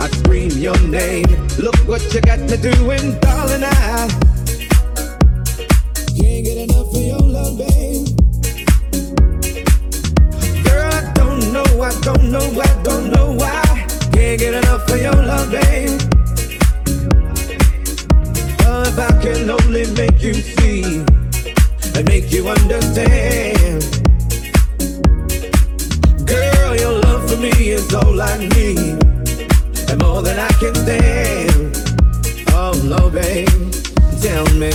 I scream your name. Look what you got me doing, darling. I can't get enough of your love, babe. Girl, I don't know, I don't know, I don't know why. Can't get enough of your love, babe. Oh, if I can only make you see and make you understand. Girl, your love for me is all I need, more I can. Oh, no, babe, tell me.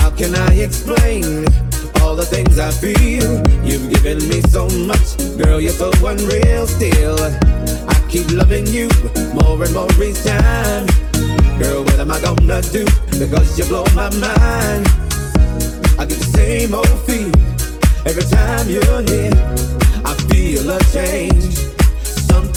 How can I explain all the things I feel? You've given me so much, girl, you're so unreal still. I keep loving you more and more each time. Girl, what am I gonna do? Because you blow my mind. I get the same old every time you're here. I feel a change,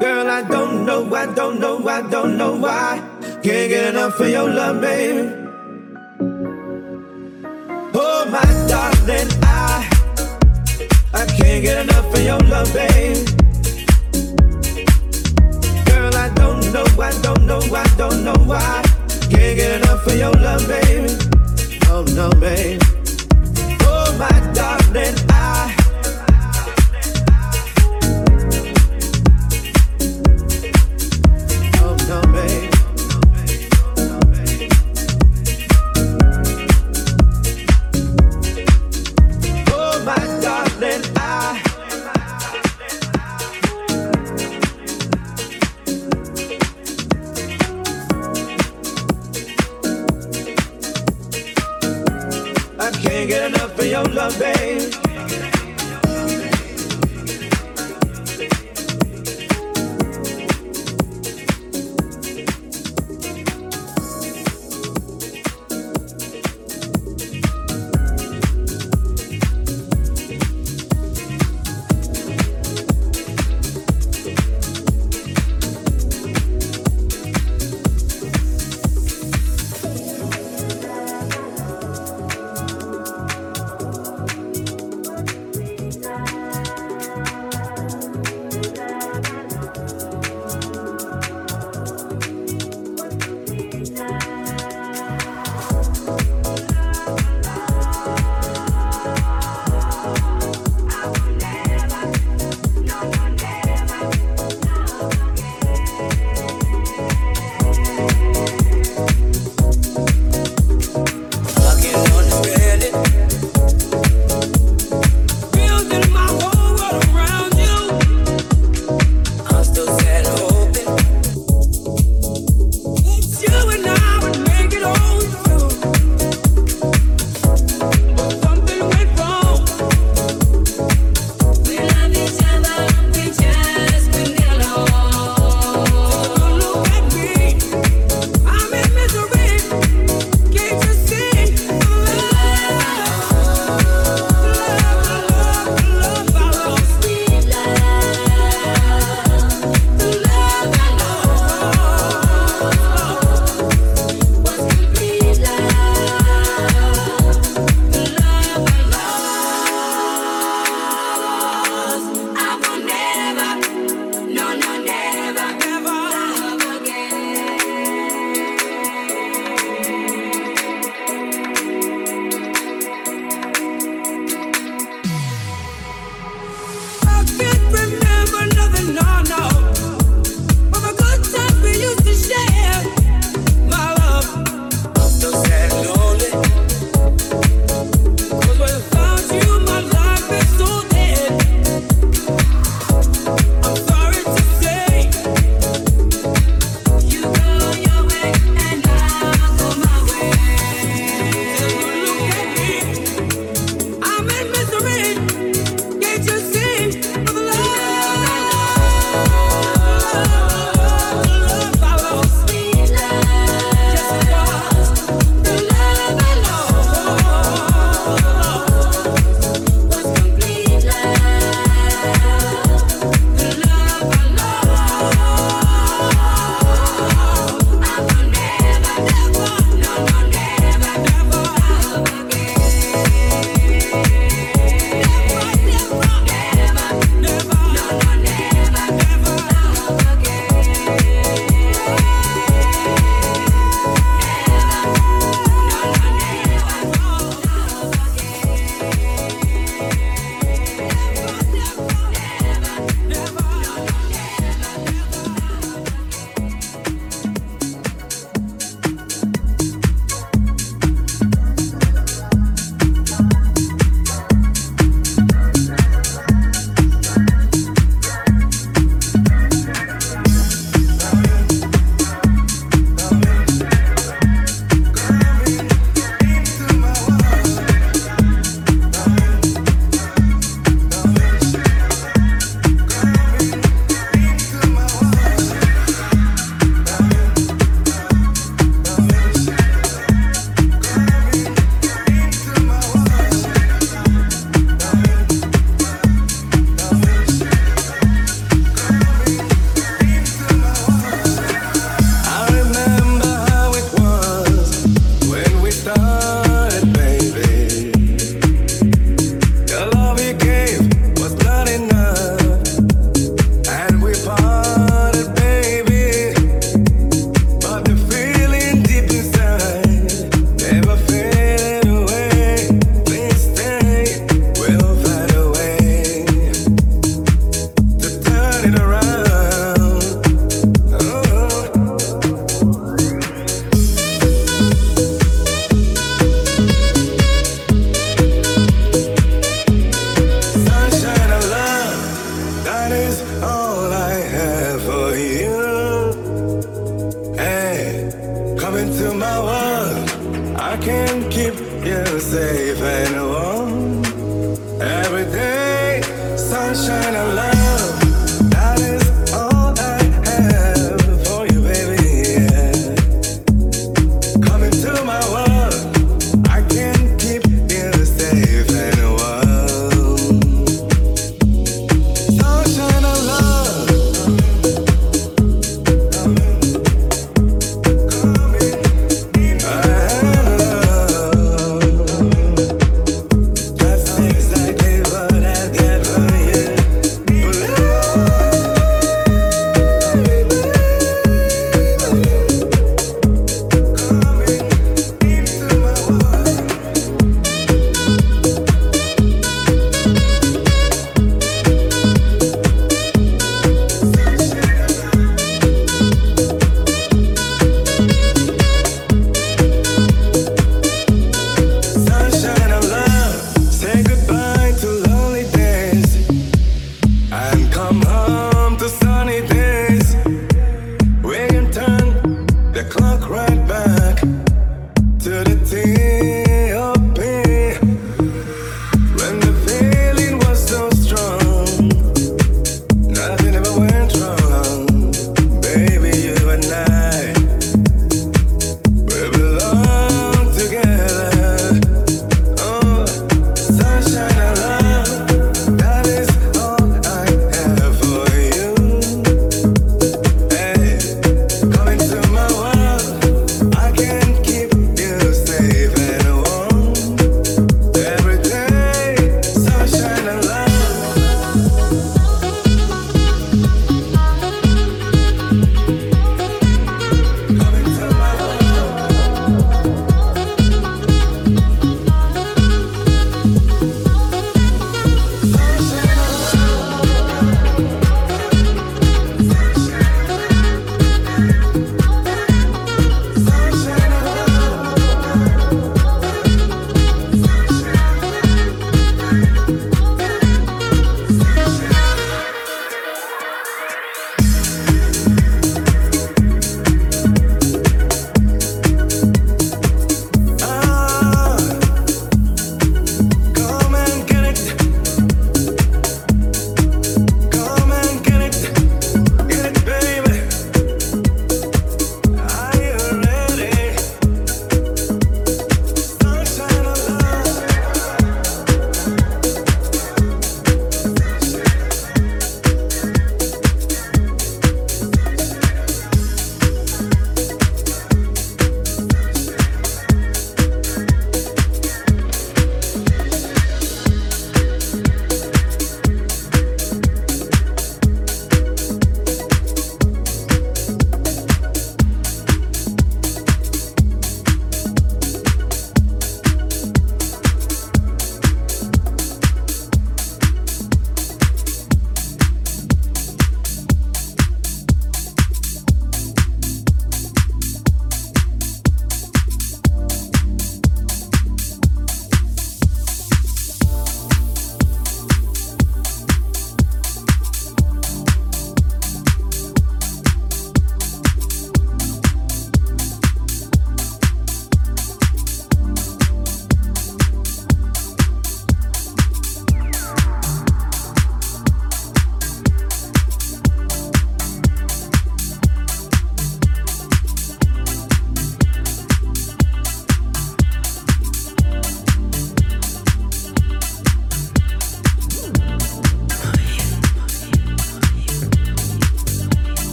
Girl, I don't know, I don't know, I don't know why. Can't get enough of your love, baby. Oh, my darling, I I can't get enough of your love, babe. Girl, I don't know, I don't know, I don't know why. Can't get enough of your love, baby. Oh no, babe. Oh my darling, I.